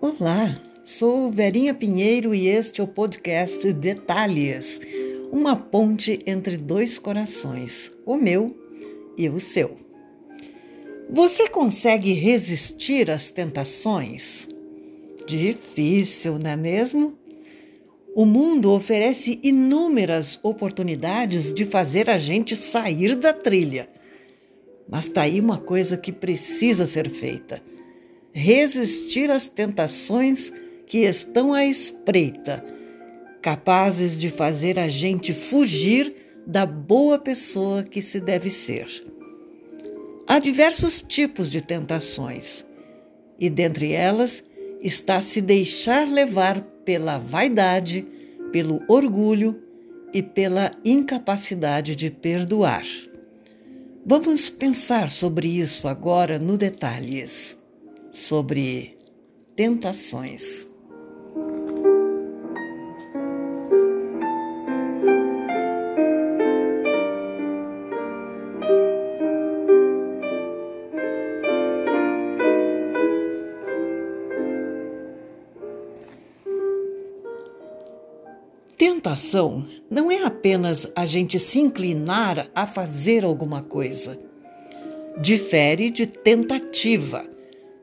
Olá, sou Verinha Pinheiro e este é o podcast Detalhes uma ponte entre dois corações, o meu e o seu. Você consegue resistir às tentações? Difícil, não é mesmo? O mundo oferece inúmeras oportunidades de fazer a gente sair da trilha. Mas está aí uma coisa que precisa ser feita: resistir às tentações que estão à espreita capazes de fazer a gente fugir da boa pessoa que se deve ser. Há diversos tipos de tentações, e dentre elas está se deixar levar pela vaidade, pelo orgulho e pela incapacidade de perdoar. Vamos pensar sobre isso agora no detalhes, sobre tentações. Tentação não é apenas a gente se inclinar a fazer alguma coisa. Difere de tentativa,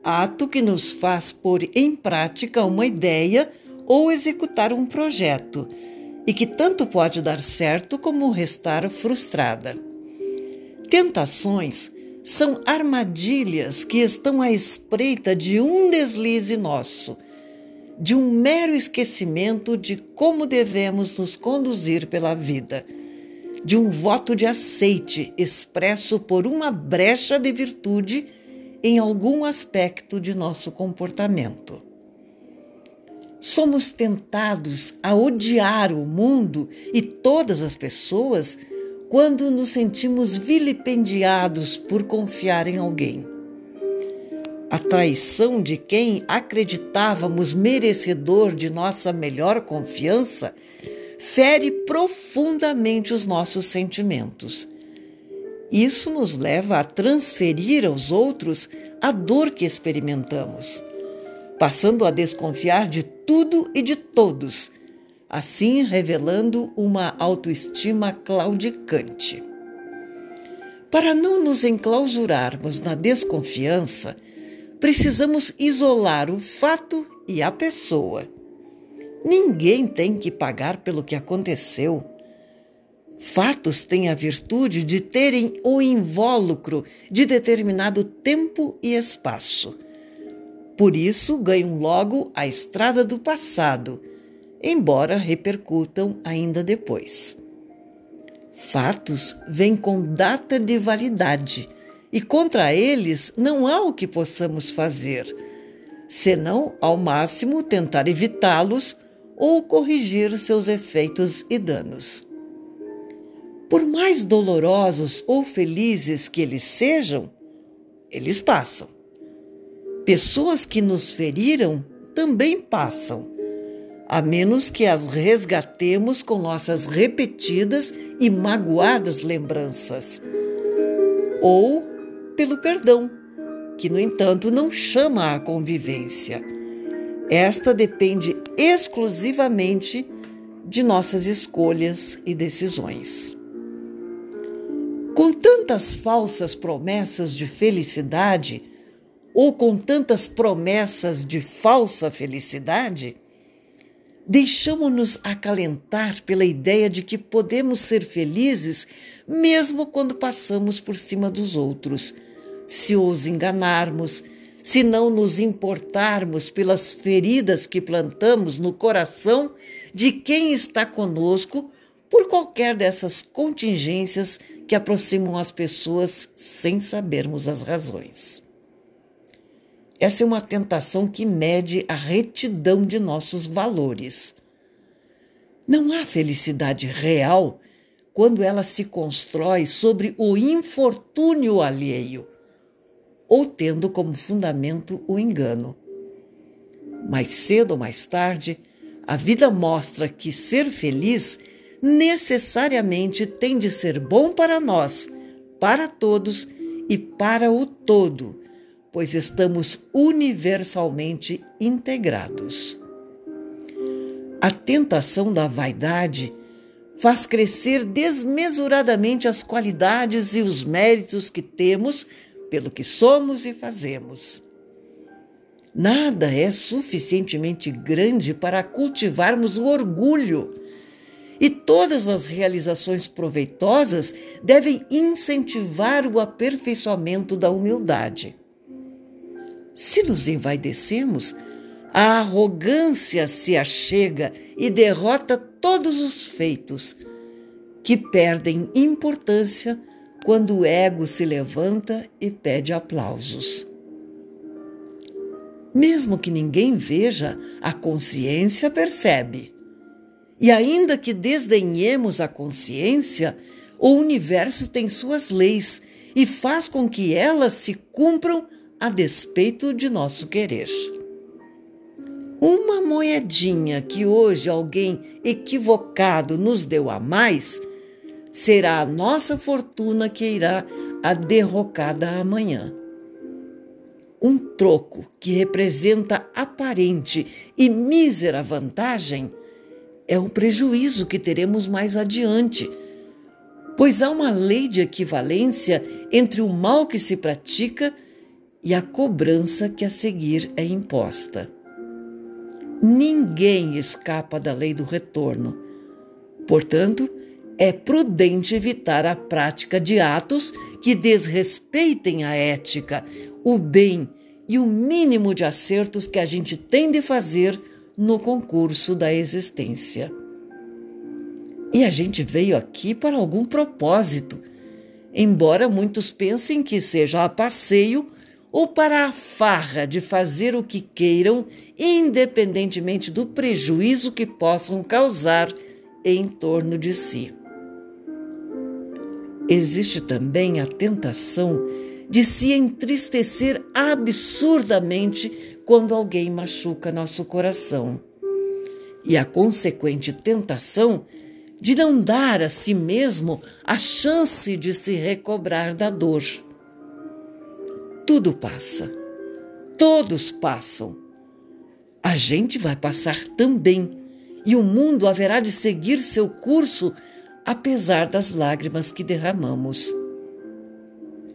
ato que nos faz pôr em prática uma ideia ou executar um projeto, e que tanto pode dar certo como restar frustrada. Tentações são armadilhas que estão à espreita de um deslize nosso de um mero esquecimento de como devemos nos conduzir pela vida, de um voto de aceite expresso por uma brecha de virtude em algum aspecto de nosso comportamento. Somos tentados a odiar o mundo e todas as pessoas quando nos sentimos vilipendiados por confiar em alguém a traição de quem acreditávamos merecedor de nossa melhor confiança, fere profundamente os nossos sentimentos. Isso nos leva a transferir aos outros a dor que experimentamos, passando a desconfiar de tudo e de todos, assim revelando uma autoestima claudicante. Para não nos enclausurarmos na desconfiança, precisamos isolar o fato e a pessoa. Ninguém tem que pagar pelo que aconteceu. Fatos têm a virtude de terem o invólucro de determinado tempo e espaço. Por isso ganham logo a estrada do passado, embora repercutam ainda depois. Fatos vêm com data de validade e contra eles não há o que possamos fazer, senão, ao máximo, tentar evitá-los ou corrigir seus efeitos e danos. Por mais dolorosos ou felizes que eles sejam, eles passam. Pessoas que nos feriram também passam, a menos que as resgatemos com nossas repetidas e magoadas lembranças, ou pelo perdão, que, no entanto, não chama à convivência. Esta depende exclusivamente de nossas escolhas e decisões. Com tantas falsas promessas de felicidade, ou com tantas promessas de falsa felicidade, deixamos-nos acalentar pela ideia de que podemos ser felizes mesmo quando passamos por cima dos outros, se os enganarmos, se não nos importarmos pelas feridas que plantamos no coração de quem está conosco por qualquer dessas contingências que aproximam as pessoas sem sabermos as razões. Essa é uma tentação que mede a retidão de nossos valores. Não há felicidade real quando ela se constrói sobre o infortúnio alheio, ou tendo como fundamento o engano. Mais cedo ou mais tarde, a vida mostra que ser feliz necessariamente tem de ser bom para nós, para todos e para o todo, pois estamos universalmente integrados. A tentação da vaidade faz crescer desmesuradamente as qualidades e os méritos que temos pelo que somos e fazemos. Nada é suficientemente grande para cultivarmos o orgulho. E todas as realizações proveitosas devem incentivar o aperfeiçoamento da humildade. Se nos envaidecemos, a arrogância se achega e derrota todos os feitos, que perdem importância quando o ego se levanta e pede aplausos. Mesmo que ninguém veja, a consciência percebe. E ainda que desdenhemos a consciência, o universo tem suas leis e faz com que elas se cumpram a despeito de nosso querer. Uma moedinha que hoje alguém equivocado nos deu a mais será a nossa fortuna que irá a derrocada amanhã um troco que representa aparente e mísera vantagem é o prejuízo que teremos mais adiante, pois há uma lei de equivalência entre o mal que se pratica e a cobrança que a seguir é imposta. Ninguém escapa da lei do retorno. Portanto, é prudente evitar a prática de atos que desrespeitem a ética, o bem e o mínimo de acertos que a gente tem de fazer no concurso da existência. E a gente veio aqui para algum propósito, embora muitos pensem que seja a passeio ou para a farra de fazer o que queiram, independentemente do prejuízo que possam causar em torno de si. Existe também a tentação de se entristecer absurdamente quando alguém machuca nosso coração. E a consequente tentação de não dar a si mesmo a chance de se recobrar da dor. Tudo passa. Todos passam. A gente vai passar também, e o mundo haverá de seguir seu curso apesar das lágrimas que derramamos.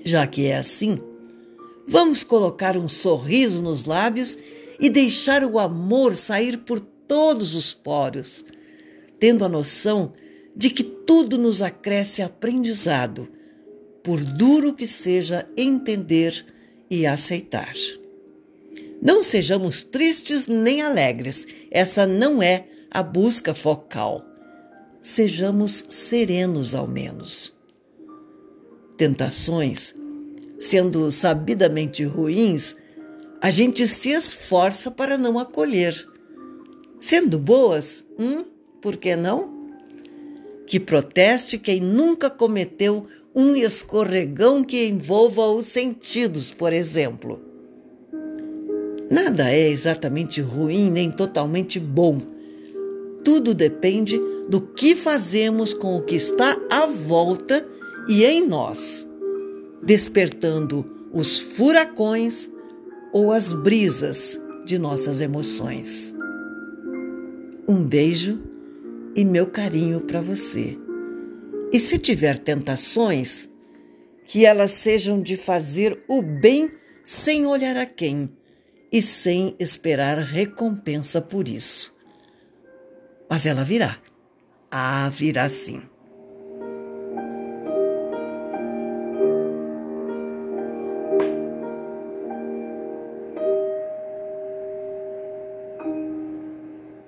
Já que é assim, vamos colocar um sorriso nos lábios e deixar o amor sair por todos os poros, tendo a noção de que tudo nos acresce aprendizado, por duro que seja entender e aceitar. Não sejamos tristes nem alegres, essa não é a busca focal. Sejamos serenos ao menos tentações, sendo sabidamente ruins, a gente se esforça para não acolher. Sendo boas, hum, por que não? Que proteste quem nunca cometeu um escorregão que envolva os sentidos, por exemplo. Nada é exatamente ruim nem totalmente bom. Tudo depende do que fazemos com o que está à volta e em nós, despertando os furacões ou as brisas de nossas emoções. Um beijo e meu carinho para você. E se tiver tentações, que elas sejam de fazer o bem sem olhar a quem e sem esperar recompensa por isso. Mas ela virá. Ah, virá sim.